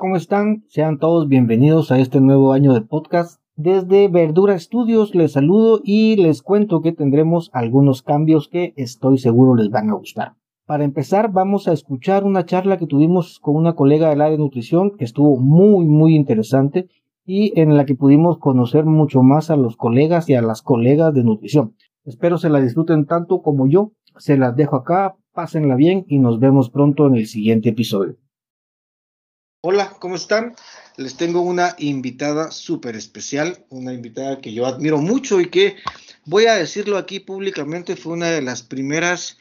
¿cómo están? Sean todos bienvenidos a este nuevo año de podcast. Desde Verdura Estudios les saludo y les cuento que tendremos algunos cambios que estoy seguro les van a gustar. Para empezar, vamos a escuchar una charla que tuvimos con una colega del área de nutrición que estuvo muy, muy interesante y en la que pudimos conocer mucho más a los colegas y a las colegas de nutrición. Espero se la disfruten tanto como yo. Se las dejo acá, pásenla bien y nos vemos pronto en el siguiente episodio. Hola, ¿cómo están? Les tengo una invitada súper especial, una invitada que yo admiro mucho y que, voy a decirlo aquí públicamente, fue una de las primeras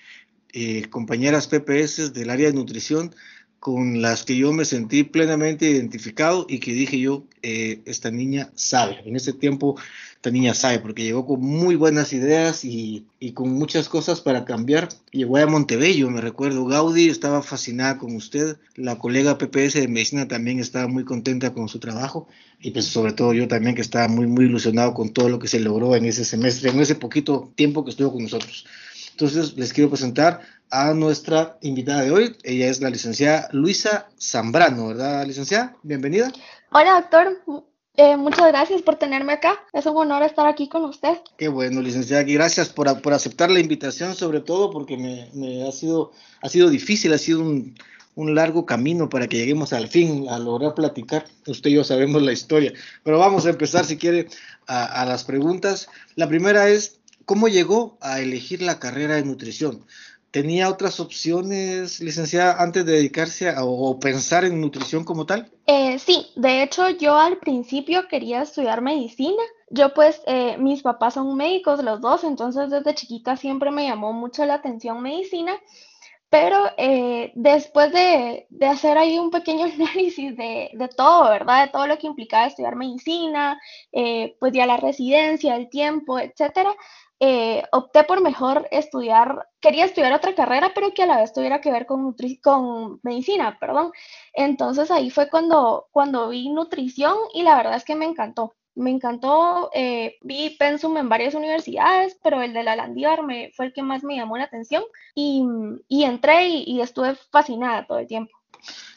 eh, compañeras PPS del área de nutrición con las que yo me sentí plenamente identificado y que dije yo, eh, esta niña sabe. En ese tiempo, esta niña sabe, porque llegó con muy buenas ideas y, y, con muchas cosas para cambiar. Llegó a Montebello, me recuerdo. Gaudí estaba fascinada con usted. La colega PPS de medicina también estaba muy contenta con su trabajo. Y pues sobre todo yo también que estaba muy, muy ilusionado con todo lo que se logró en ese semestre, en ese poquito tiempo que estuvo con nosotros. Entonces les quiero presentar a nuestra invitada de hoy. Ella es la licenciada Luisa Zambrano, ¿verdad, licenciada? Bienvenida. Hola, doctor. Eh, muchas gracias por tenerme acá. Es un honor estar aquí con usted. Qué bueno, licenciada. Y gracias por, por, aceptar la invitación, sobre todo porque me, me, ha, sido, ha sido difícil, ha sido un, un largo camino para que lleguemos al fin a lograr platicar. Usted y yo sabemos la historia. Pero vamos a empezar, si quiere, a, a las preguntas. La primera es, ¿Cómo llegó a elegir la carrera de nutrición? ¿Tenía otras opciones, licenciada, antes de dedicarse a, o pensar en nutrición como tal? Eh, sí, de hecho yo al principio quería estudiar medicina. Yo pues, eh, mis papás son médicos los dos, entonces desde chiquita siempre me llamó mucho la atención medicina. Pero eh, después de, de, hacer ahí un pequeño análisis de, de, todo, ¿verdad? De todo lo que implicaba estudiar medicina, eh, pues ya la residencia, el tiempo, etcétera, eh, opté por mejor estudiar, quería estudiar otra carrera, pero que a la vez tuviera que ver con, con medicina, perdón. Entonces ahí fue cuando, cuando vi nutrición y la verdad es que me encantó. Me encantó, eh, vi Pensum en varias universidades, pero el de la Landívar me, fue el que más me llamó la atención y, entré y estuve fascinada todo el tiempo.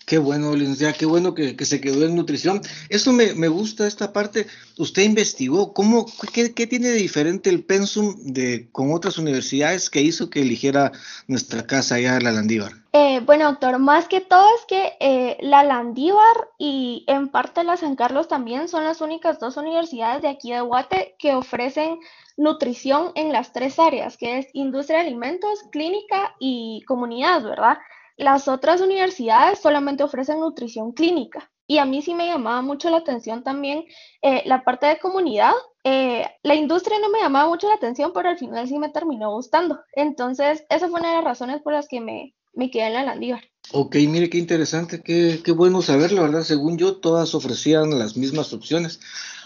Qué bueno, licenciada, qué bueno que, se quedó en nutrición. Eso me, me, gusta, esta parte. Usted investigó, ¿cómo, qué, qué, tiene de diferente el pensum de, con otras universidades que hizo que eligiera nuestra casa allá en la Landívar? Eh, bueno, doctor, más que todo es que eh, la Landívar y en parte la San Carlos también son las únicas dos universidades de aquí de Guate que ofrecen nutrición en las tres áreas, que es industria de alimentos, clínica y comunidad, ¿verdad? Las otras universidades solamente ofrecen nutrición clínica y a mí sí me llamaba mucho la atención también eh, la parte de comunidad. Eh, la industria no me llamaba mucho la atención, pero al final sí me terminó gustando. Entonces, esa fue una de las razones por las que me, me quedé en la Landívar. Ok, mire qué interesante, qué, qué bueno saberlo, ¿verdad? Según yo, todas ofrecían las mismas opciones.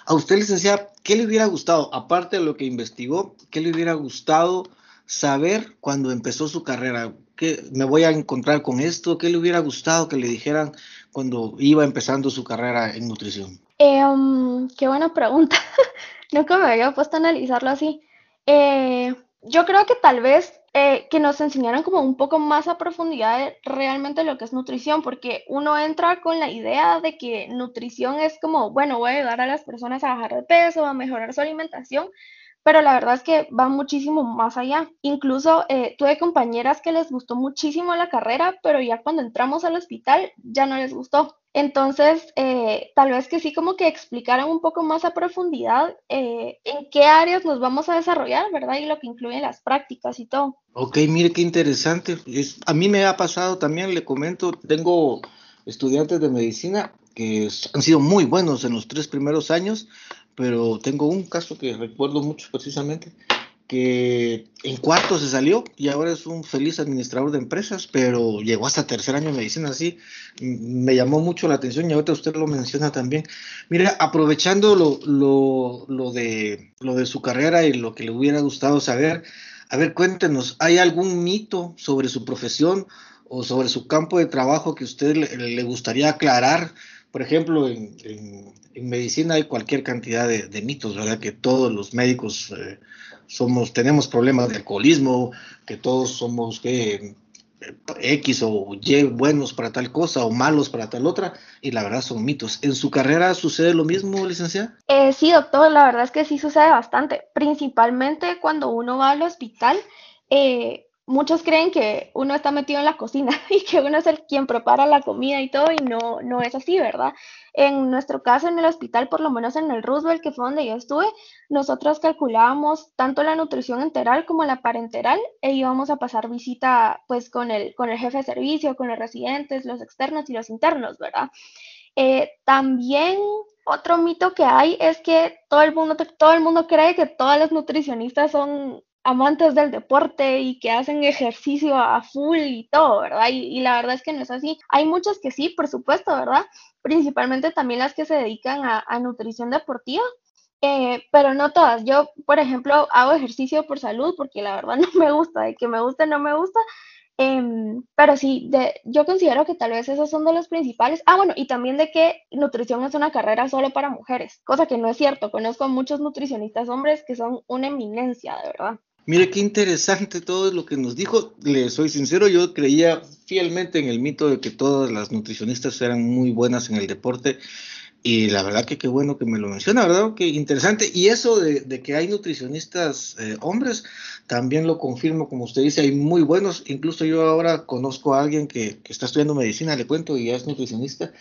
A usted, licenciada, ¿qué le hubiera gustado, aparte de lo que investigó, qué le hubiera gustado saber cuando empezó su carrera? ¿Qué, ¿Me voy a encontrar con esto? ¿Qué le hubiera gustado que le dijeran cuando iba empezando su carrera en nutrición? Eh, um, qué buena pregunta. Nunca me había puesto a analizarlo así. Eh, yo creo que tal vez eh, que nos enseñaran como un poco más a profundidad realmente lo que es nutrición, porque uno entra con la idea de que nutrición es como, bueno, voy a ayudar a las personas a bajar de peso, a mejorar su alimentación, pero la verdad es que va muchísimo más allá. Incluso eh, tuve compañeras que les gustó muchísimo la carrera, pero ya cuando entramos al hospital ya no les gustó. Entonces, eh, tal vez que sí como que explicaran un poco más a profundidad eh, en qué áreas nos vamos a desarrollar, ¿verdad? Y lo que incluyen las prácticas y todo. Ok, mire qué interesante. Es, a mí me ha pasado también, le comento, tengo estudiantes de medicina que han sido muy buenos en los tres primeros años, pero tengo un caso que recuerdo mucho precisamente, que en cuarto se salió y ahora es un feliz administrador de empresas, pero llegó hasta tercer año de medicina, así me llamó mucho la atención y ahorita usted lo menciona también. Mira, aprovechando lo, lo, lo, de, lo de su carrera y lo que le hubiera gustado saber, a ver, cuéntenos, ¿hay algún mito sobre su profesión o sobre su campo de trabajo que usted le, le gustaría aclarar? Por ejemplo, en, en, medicina hay cualquier cantidad de, mitos, ¿verdad? Que todos los médicos eh, somos, tenemos problemas de alcoholismo, que todos somos que X o Y buenos para tal cosa o malos para tal otra, y la verdad son mitos. ¿En su carrera sucede lo mismo, licenciada? Eh, sí, doctor, la verdad es que sí sucede bastante, principalmente cuando uno va al hospital. Eh, muchos creen que uno está metido en la cocina y que uno es el quien prepara la comida y todo, y no, no es así, ¿verdad? En nuestro caso, en el hospital, por lo menos en el Roosevelt, que fue donde yo estuve, nosotros calculábamos tanto la nutrición enteral como la parenteral e íbamos a pasar visita pues con el, con el jefe de servicio, con los residentes, los externos y los internos, ¿verdad? Eh, también otro mito que hay es que todo el mundo, todo el mundo cree que todas las nutricionistas son amantes del deporte y que hacen ejercicio a full y todo, ¿verdad? Y, la verdad es que no es así. Hay muchas que sí, por supuesto, ¿verdad? Principalmente también las que se dedican a, nutrición deportiva, eh, pero no todas. Yo, por ejemplo, hago ejercicio por salud porque la verdad no me gusta, de que me guste, no me gusta. Em, pero sí, yo considero que tal vez esos son de los principales. Ah, bueno, y también de que nutrición es una carrera solo para mujeres, cosa que no es cierto. Conozco muchos nutricionistas hombres que son una eminencia, de verdad. Mire qué interesante todo lo que nos dijo. Le soy sincero, yo creía fielmente en el mito de que todas las nutricionistas eran muy buenas en el deporte. Y la verdad que qué bueno que me lo menciona, ¿verdad? Qué interesante. Y eso de, que hay nutricionistas eh, hombres, también lo confirmo, como usted dice, hay muy buenos. Incluso yo ahora conozco a alguien que, que está estudiando medicina, le cuento, y ya es nutricionista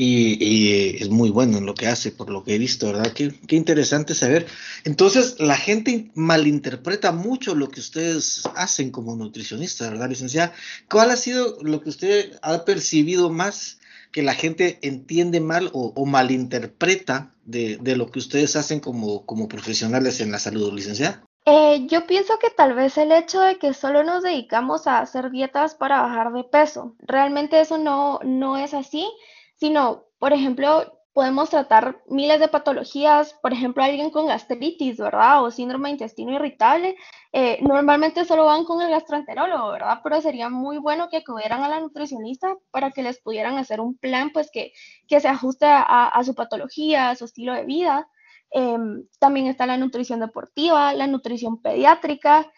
y, es muy bueno en lo que hace, por lo que he visto, ¿verdad? Qué, qué, interesante saber. Entonces, la gente malinterpreta mucho lo que ustedes hacen como nutricionistas, ¿verdad, licenciada? ¿Cuál ha sido lo que usted ha percibido más que la gente entiende mal o, malinterpreta de, de, lo que ustedes hacen como, como profesionales en la salud, licenciada? Eh, yo pienso que tal vez el hecho de que solo nos dedicamos a hacer dietas para bajar de peso, realmente eso no, no es así sino, por ejemplo, podemos tratar miles de patologías, por ejemplo, alguien con gastritis, ¿verdad? O síndrome de intestino irritable, eh, normalmente solo van con el gastroenterólogo, ¿verdad? Pero sería muy bueno que acudieran a la nutricionista para que les pudieran hacer un plan, pues, que, que se ajuste a, su patología, a su estilo de vida. Em, también está la nutrición deportiva, la nutrición pediátrica,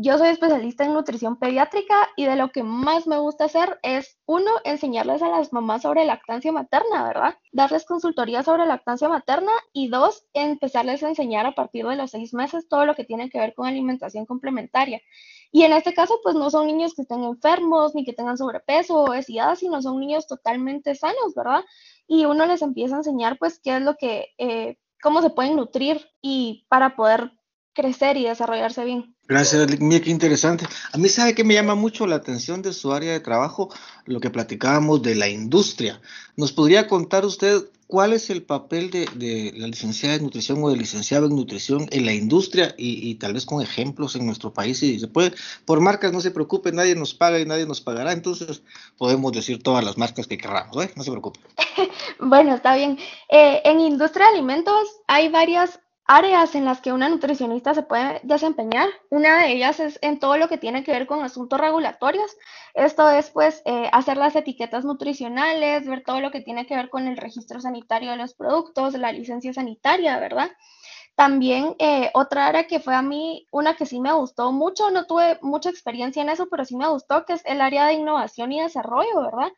yo soy especialista en nutrición pediátrica y de lo que más me gusta hacer es, uno, enseñarles a las mamás sobre lactancia materna, ¿verdad? Darles consultoría sobre lactancia materna y dos, empezarles a enseñar a partir de los seis meses todo lo que tiene que ver con alimentación complementaria. Y en este caso, pues no son niños que estén enfermos ni que tengan sobrepeso o obesidad, sino son niños totalmente sanos, ¿verdad? Y uno les empieza a enseñar, pues, qué es lo que, eh, cómo se pueden nutrir y para poder crecer y desarrollarse bien. Gracias, mira qué interesante. A mí sabe que me llama mucho la atención de su área de trabajo, lo que platicábamos de la industria. ¿Nos podría contar usted cuál es el papel de, la licenciada en nutrición o del licenciado en nutrición en la industria y, tal vez con ejemplos en nuestro país? Y se puede, por marcas no se preocupe, nadie nos paga y nadie nos pagará, entonces podemos decir todas las marcas que queramos, ¿eh? no se preocupe. bueno, está bien. Eh, en industria de alimentos hay varias áreas en las que una nutricionista se puede desempeñar. Una de ellas es en todo lo que tiene que ver con asuntos regulatorios. Esto es, pues, eh, hacer las etiquetas nutricionales, ver todo lo que tiene que ver con el registro sanitario de los productos, la licencia sanitaria, ¿verdad? También eh, otra área que fue a mí, una que sí me gustó mucho, no tuve mucha experiencia en eso, pero sí me gustó, que es el área de innovación y desarrollo, ¿verdad?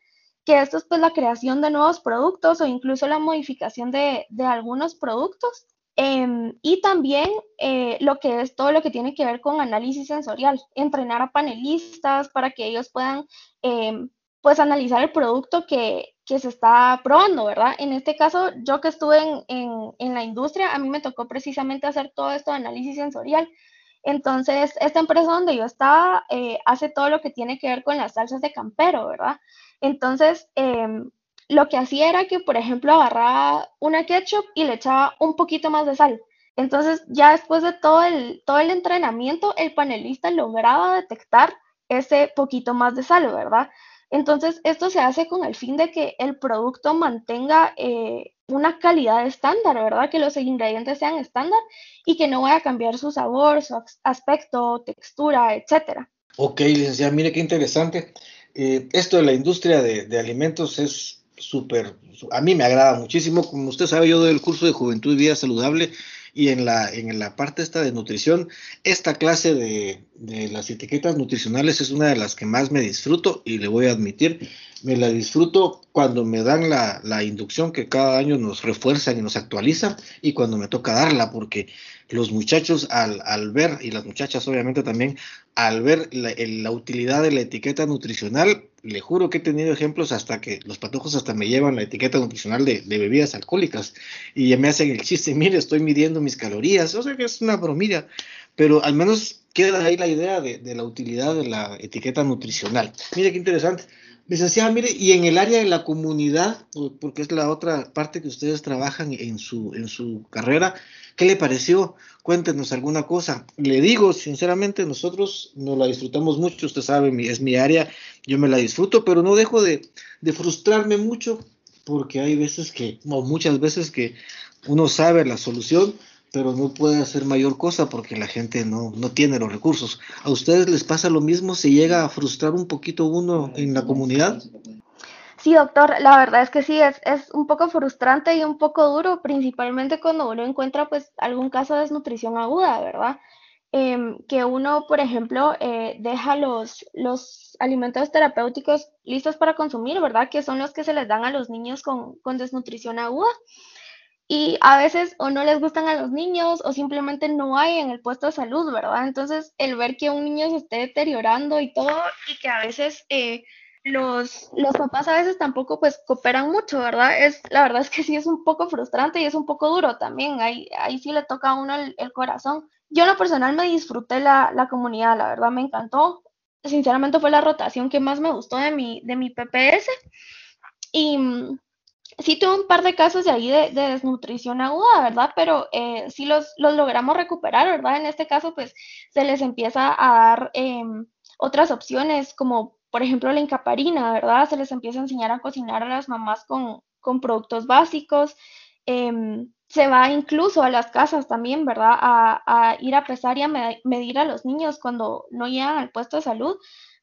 Que esto es pues la creación de nuevos productos o incluso la modificación de, de algunos productos. Em, y también eh, lo que es todo lo que tiene que ver con análisis sensorial, entrenar a panelistas para que ellos puedan em, pues analizar el producto que, que, se está probando, ¿verdad? En este caso, yo que estuve en, en, en, la industria, a mí me tocó precisamente hacer todo esto de análisis sensorial. Entonces, esta empresa donde yo estaba eh, hace todo lo que tiene que ver con las salsas de campero, ¿verdad? Entonces, eh, lo que hacía era que, por ejemplo, agarraba una ketchup y le echaba un poquito más de sal. Entonces, ya después de todo el, todo el entrenamiento, el panelista lograba detectar ese poquito más de sal, ¿verdad? Entonces, esto se hace con el fin de que el producto mantenga eh, una calidad estándar, ¿verdad? Que los ingredientes sean estándar y que no vaya a cambiar su sabor, su aspecto, textura, etcétera. Ok, licenciada, mire qué interesante. Eh, esto de la industria de, de alimentos es súper, a mí me agrada muchísimo. Como usted sabe, yo doy el curso de Juventud y Vida Saludable y en la, en la parte esta de nutrición, esta clase de, de las etiquetas nutricionales es una de las que más me disfruto y le voy a admitir, me la disfruto cuando me dan la, la inducción que cada año nos refuerzan y nos actualizan y cuando me toca darla, porque los muchachos al, al ver, y las muchachas obviamente también, al ver la, utilidad de la etiqueta nutricional, le juro que he tenido ejemplos hasta que los patojos hasta me llevan la etiqueta nutricional de, bebidas alcohólicas y me hacen el chiste, mire, estoy midiendo mis calorías, o sea que es una bromilla, pero al menos queda ahí la idea de, de la utilidad de la etiqueta nutricional. Mire qué interesante. Licenciada, mire, y en el área de la comunidad, porque es la otra parte que ustedes trabajan en su, en su carrera, ¿qué le pareció? Cuéntenos alguna cosa. Le digo, sinceramente, nosotros nos la disfrutamos mucho, usted sabe, es mi área, yo me la disfruto, pero no dejo de, de frustrarme mucho, porque hay veces que, o muchas veces que uno sabe la solución, pero no puede hacer mayor cosa porque la gente no, no tiene los recursos. ¿A ustedes les pasa lo mismo? ¿Se llega a frustrar un poquito uno en la comunidad? Sí, doctor, la verdad es que sí, es, es un poco frustrante y un poco duro, principalmente cuando uno encuentra pues algún caso de desnutrición aguda, ¿verdad? Eh, que uno, por ejemplo, eh, deja los, los alimentos terapéuticos listos para consumir, ¿verdad? Que son los que se les dan a los niños con, con desnutrición aguda y a veces o no les gustan a los niños o simplemente no hay en el puesto de salud, ¿verdad? Entonces, el ver que un niño se esté deteriorando y todo y que a veces eh, los, los papás a veces tampoco pues cooperan mucho, ¿verdad? Es, la verdad es que sí es un poco frustrante y es un poco duro también, ahí, ahí sí le toca a uno el, corazón. Yo en lo personal me disfruté la, la comunidad, la verdad me encantó. Sinceramente fue la rotación que más me gustó de mi, de mi PPS. Y sí tuve un par de casos de ahí de, de desnutrición aguda, ¿verdad? Pero eh, sí los, los, logramos recuperar, ¿verdad? En este caso, pues se les empieza a dar eh, otras opciones, como por ejemplo la incaparina, ¿verdad? Se les empieza a enseñar a cocinar a las mamás con, con productos básicos. Eh, se va incluso a las casas también, ¿verdad? A, a ir a pesar y a medir a los niños cuando no llegan al puesto de salud.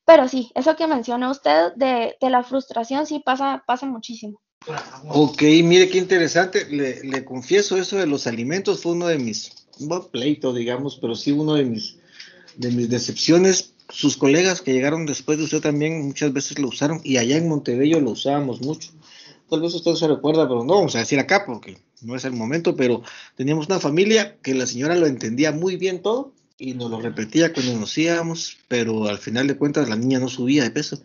Pero sí, eso que menciona usted de, de la frustración sí pasa, pasa muchísimo. Ok, mire qué interesante. Le, le, confieso eso de los alimentos fue uno de mis, no pleito, digamos, pero sí uno de mis, de mis decepciones. Sus colegas que llegaron después de usted también muchas veces lo usaron y allá en Montebello lo usábamos mucho. Tal vez usted se recuerda, pero no vamos a decir acá porque no es el momento, pero teníamos una familia que la señora lo entendía muy bien todo y nos lo repetía cuando nos íbamos, pero al final de cuentas la niña no subía de peso.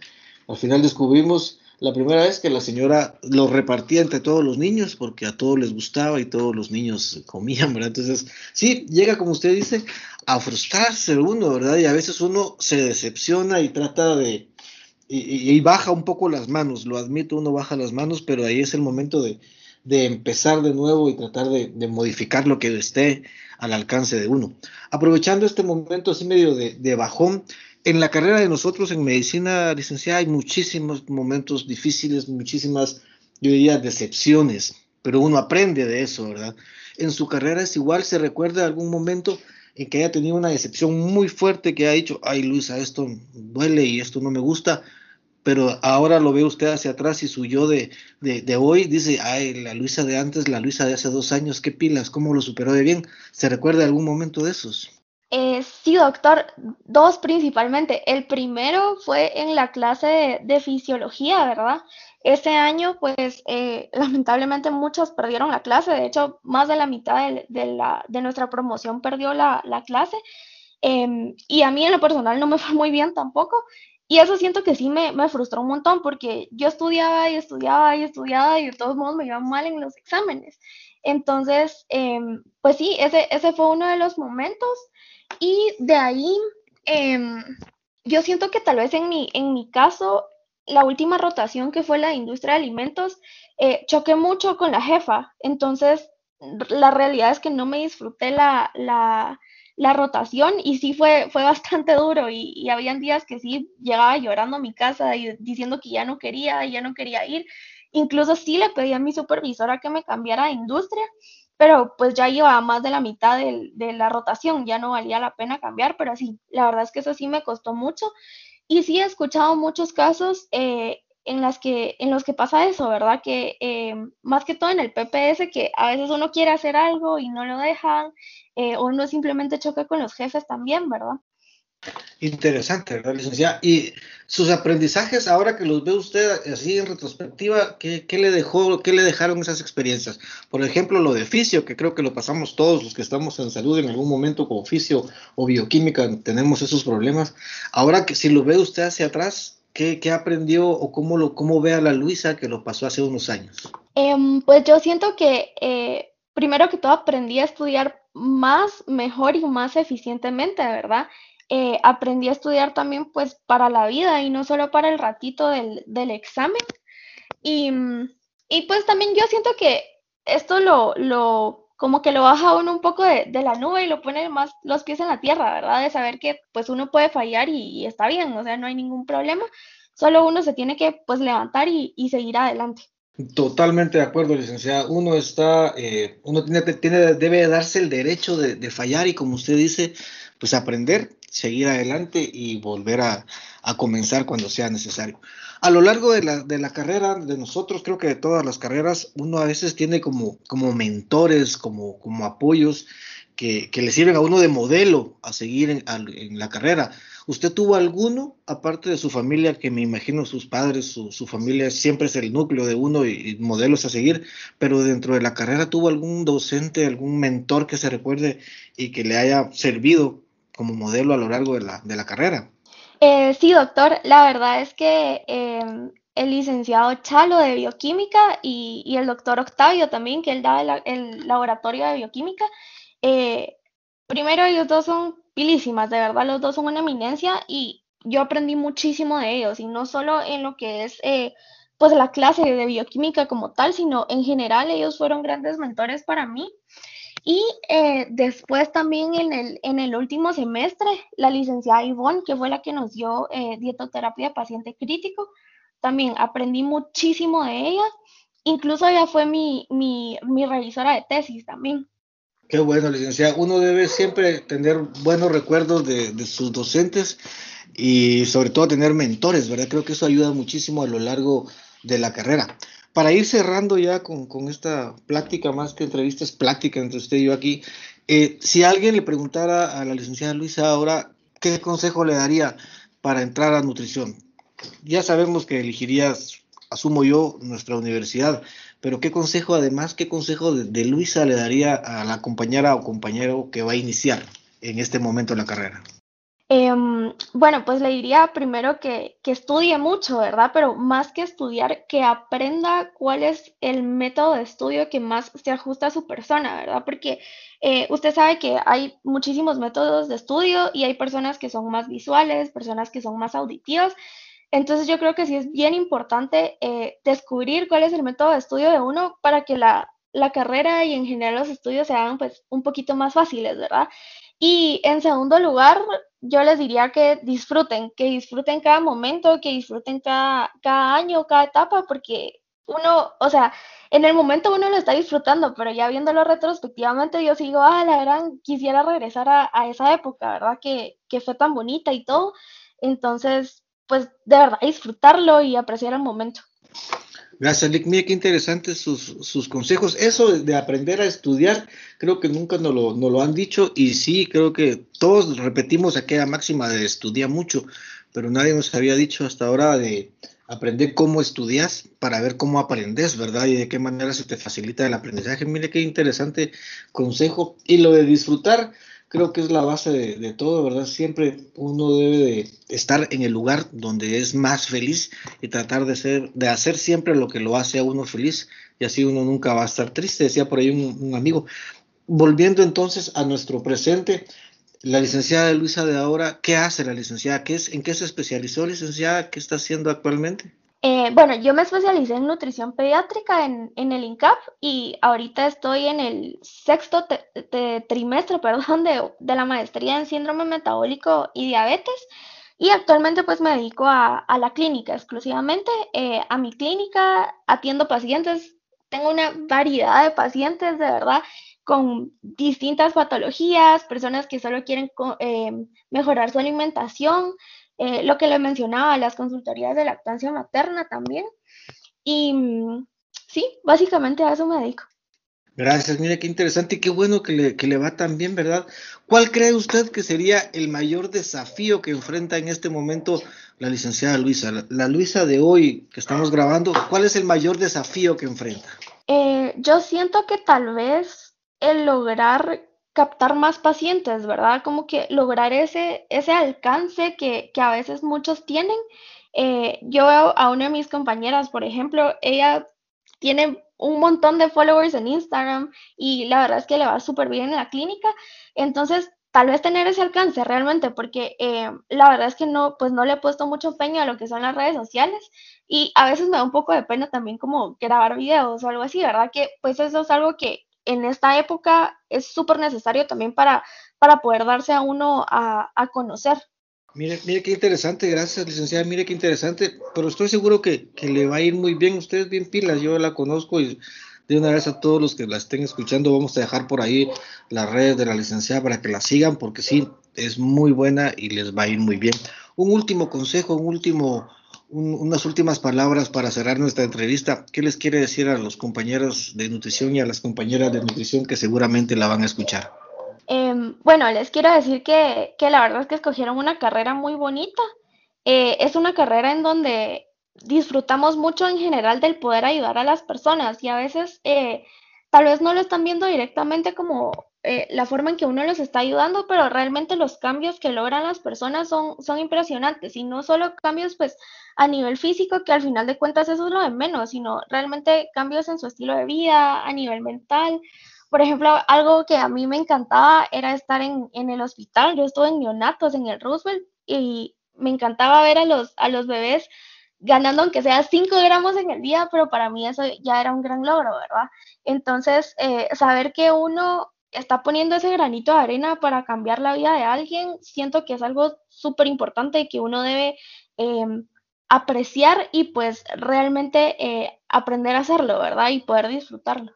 Al final descubrimos la primera vez que la señora lo repartía entre todos los niños porque a todos les gustaba y todos los niños comían, ¿verdad? Entonces, sí, llega como usted dice a frustrarse uno, ¿verdad? Y a veces uno se decepciona y trata de, y, baja un poco las manos, lo admito, uno baja las manos, pero ahí es el momento de, de empezar de nuevo y tratar de, modificar lo que esté al alcance de uno. Aprovechando este momento así medio de bajón, en la carrera de nosotros en medicina licenciada hay muchísimos momentos difíciles, muchísimas, yo diría, decepciones, pero uno aprende de eso, ¿verdad? En su carrera es igual, se recuerda algún momento en que haya tenido una decepción muy fuerte, que haya dicho, ay Luisa, esto duele y esto no me gusta, pero ahora lo ve usted hacia atrás y su yo de, de, de, hoy dice, ay, la Luisa de antes, la Luisa de hace dos años, qué pilas, cómo lo superó de bien. ¿Se recuerda algún momento de esos? Eh, sí, doctor, dos principalmente. El primero fue en la clase de, fisiología, ¿verdad? Ese año, pues, eh, lamentablemente muchos perdieron la clase. De hecho, más de la mitad de, nuestra promoción perdió la, la clase. Eh, y a mí en lo personal no me fue muy bien tampoco. Y eso siento que sí me, me, frustró un montón porque yo estudiaba y estudiaba y estudiaba y de todos modos me iba mal en los exámenes. Entonces, eh, pues sí, ese fue uno de los momentos. Y de ahí, eh, yo siento que tal vez en mi, en mi caso, la última rotación que fue la industria de alimentos, eh, choqué mucho con la jefa. Entonces, la realidad es que no me disfruté la, la, la rotación y sí fue, fue bastante duro y, y, habían días que sí llegaba llorando a mi casa y diciendo que ya no quería, ya no quería ir. Incluso sí le pedí a mi supervisora que me cambiara de industria pero pues ya llevaba más de la mitad de, la rotación, ya no valía la pena cambiar, pero sí, la verdad es que eso sí me costó mucho. Y sí he escuchado muchos casos eh, en las que, en los que pasa eso, ¿verdad? Que eh, más que todo en el PPS, que a veces uno quiere hacer algo y no lo dejan, eh, o uno simplemente choca con los jefes también, ¿verdad? Interesante, ¿verdad, licenciada? Y sus aprendizajes, ahora que los ve usted así en retrospectiva, ¿qué, le dejó, qué le dejaron esas experiencias? Por ejemplo, lo de oficio, que creo que lo pasamos todos los que estamos en salud en algún momento con oficio o bioquímica, tenemos esos problemas. Ahora que si lo ve usted hacia atrás, ¿qué, aprendió o cómo, lo, cómo ve a la Luisa que lo pasó hace unos años? Em, pues yo siento que eh, primero que todo aprendí a estudiar más, mejor y más eficientemente, ¿verdad? Eh, aprendí a estudiar también pues para la vida y no solo para el ratito del, examen. Y, y, pues también yo siento que esto lo, lo como que lo baja uno un poco de, la nube y lo pone más los pies en la tierra, ¿verdad? De saber que pues uno puede fallar y, está bien, o sea, no hay ningún problema, solo uno se tiene que pues levantar y, seguir adelante. Totalmente de acuerdo, licenciada. Uno está, eh, uno tiene, tiene, debe darse el derecho de, de, fallar y como usted dice, pues aprender seguir adelante y volver a, comenzar cuando sea necesario. A lo largo de la, de la, carrera de nosotros, creo que de todas las carreras, uno a veces tiene como, como mentores, como, como apoyos que, le sirven a uno de modelo a seguir en, la carrera. ¿Usted tuvo alguno, aparte de su familia, que me imagino sus padres, su, su familia siempre es el núcleo de uno y, modelos a seguir, pero dentro de la carrera tuvo algún docente, algún mentor que se recuerde y que le haya servido como modelo a lo largo de la, de la carrera. Eh, sí, doctor, la verdad es que em, el licenciado Chalo de bioquímica y, el doctor Octavio también, que él daba el, laboratorio de bioquímica, eh, primero ellos dos son pilísimas, de verdad, los dos son una eminencia y yo aprendí muchísimo de ellos y no solo en lo que es eh, pues la clase de bioquímica como tal, sino en general ellos fueron grandes mentores para mí. Y eh, después también en el, en el último semestre, la licenciada Ivonne, que fue la que nos dio eh, dietoterapia de paciente crítico, también aprendí muchísimo de ella. Incluso ella fue mi, mi, mi revisora de tesis también. Qué bueno, licenciada. Uno debe siempre tener buenos recuerdos de, de, sus docentes y sobre todo tener mentores, ¿verdad? Creo que eso ayuda muchísimo a lo largo de la carrera para ir cerrando ya con, esta plática, más que entrevista, es plática entre usted y yo aquí, eh, si alguien le preguntara a la licenciada Luisa ahora, ¿qué consejo le daría para entrar a nutrición? Ya sabemos que elegirías, asumo yo, nuestra universidad, pero ¿qué consejo, además, qué consejo de Luisa le daría a la compañera o compañero que va a iniciar en este momento la carrera? Em, bueno, pues le diría primero que, estudie mucho, ¿verdad? Pero más que estudiar, que aprenda cuál es el método de estudio que más se ajusta a su persona, ¿verdad? Porque eh, usted sabe que hay muchísimos métodos de estudio y hay personas que son más visuales, personas que son más auditivas. Entonces yo creo que sí es bien importante eh, descubrir cuál es el método de estudio de uno para que la, la carrera y en general los estudios se pues un poquito más fáciles, ¿verdad? Y en segundo lugar, yo les diría que disfruten, que disfruten cada momento, que disfruten cada, cada año, cada etapa, porque uno, o sea, en el momento uno lo está disfrutando, pero ya viéndolo retrospectivamente, yo sigo, ah, la gran, quisiera regresar a, a esa época, ¿verdad? Que, que, fue tan bonita y todo. Entonces, pues de verdad, disfrutarlo y apreciar el momento. Gracias, Nick. Mira qué interesantes sus, consejos. Eso de aprender a estudiar, creo que nunca nos lo, lo han dicho y sí, creo que todos repetimos aquella máxima de estudiar mucho, pero nadie nos había dicho hasta ahora de aprender cómo estudias para ver cómo aprendes, ¿verdad? Y de qué manera se te facilita el aprendizaje. Mire qué interesante consejo. Y lo de disfrutar, creo que es la base de, todo, ¿verdad? Siempre uno debe de estar en el lugar donde es más feliz y tratar de, ser, de hacer siempre lo que lo hace a uno feliz y así uno nunca va a estar triste, decía por ahí un, amigo. Volviendo entonces a nuestro presente, la licenciada Luisa de ahora, ¿qué hace la licenciada? ¿Qué es, ¿En qué se especializó, licenciada? ¿Qué está haciendo actualmente? Eh, bueno, yo me especialicé en nutrición pediátrica en, el INCAP y ahorita estoy en el sexto trimestre perdón, de, la maestría en síndrome metabólico y diabetes y actualmente pues me dedico a, la clínica exclusivamente. Eh, a mi clínica atiendo pacientes, tengo una variedad de pacientes de verdad con distintas patologías, personas que solo quieren eh, mejorar su alimentación, eh, lo que le mencionaba, las consultorías de lactancia materna también. Y mm, sí, básicamente a eso me dedico. Gracias, mire qué interesante y qué bueno que le, que le va tan bien, ¿verdad? ¿Cuál cree usted que sería el mayor desafío que enfrenta en este momento la licenciada Luisa? La, Luisa de hoy que estamos grabando, ¿cuál es el mayor desafío que enfrenta? Eh, yo siento que tal vez el lograr captar más pacientes, ¿verdad? Como que lograr ese, ese alcance que, que a veces muchos tienen. Eh, yo veo a una de mis compañeras, por ejemplo, ella tiene un montón de followers en Instagram y la verdad es que le va súper bien en la clínica. Entonces, tal vez tener ese alcance realmente, porque eh, la verdad es que no, pues no le he puesto mucho empeño a lo que son las redes sociales y a veces me da un poco de pena también como grabar videos o algo así, ¿verdad? Que pues eso es algo que en esta época es súper necesario también para, para poder darse a uno a, conocer. Mire, mire qué interesante, gracias licenciada, mire qué interesante, pero estoy seguro que, que, le va a ir muy bien, usted es bien pilas, yo la conozco y de una vez a todos los que la estén escuchando vamos a dejar por ahí las redes de la licenciada para que la sigan, porque sí, es muy buena y les va a ir muy bien. Un último consejo, un último, un, unas últimas palabras para cerrar nuestra entrevista, ¿qué les quiere decir a los compañeros de nutrición y a las compañeras de nutrición que seguramente la van a escuchar? Em, bueno, les quiero decir que, que, la verdad es que escogieron una carrera muy bonita. Eh, es una carrera en donde disfrutamos mucho en general del poder ayudar a las personas y a veces eh, tal vez no lo están viendo directamente como eh, la forma en que uno los está ayudando, pero realmente los cambios que logran las personas son, son impresionantes y no solo cambios pues a nivel físico, que al final de cuentas eso es lo de menos, sino realmente cambios en su estilo de vida, a nivel mental, por ejemplo, algo que a mí me encantaba era estar en, en, el hospital. Yo estuve en neonatos en el Roosevelt y me encantaba ver a los, a los bebés ganando aunque sea 5 gramos en el día, pero para mí eso ya era un gran logro, ¿verdad? Entonces, eh, saber que uno está poniendo ese granito de arena para cambiar la vida de alguien, siento que es algo súper importante que uno debe eh, apreciar y pues realmente eh, aprender a hacerlo, ¿verdad? Y poder disfrutarlo.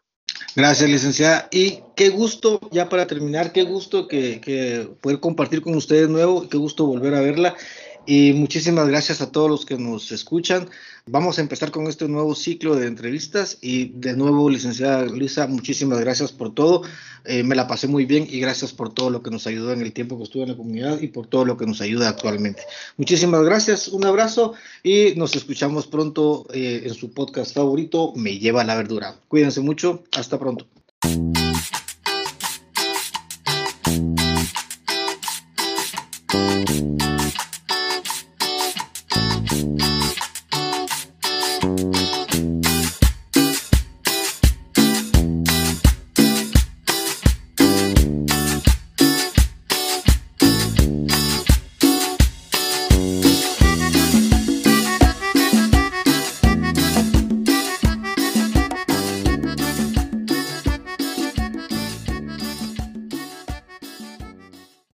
Gracias, licenciada. Y qué gusto, ya para terminar, qué gusto que, que poder compartir con ustedes nuevo, qué gusto volver a verla. Y muchísimas gracias a todos los que nos escuchan. Vamos a empezar con este nuevo ciclo de entrevistas y de nuevo, licenciada Luisa, muchísimas gracias por todo. Eh, me la pasé muy bien y gracias por todo lo que nos ayudó en el tiempo que estuve en la comunidad y por todo lo que nos ayuda actualmente. Muchísimas gracias, un abrazo y nos escuchamos pronto eh, en su podcast favorito, Me lleva la verdura. Cuídense mucho, hasta pronto.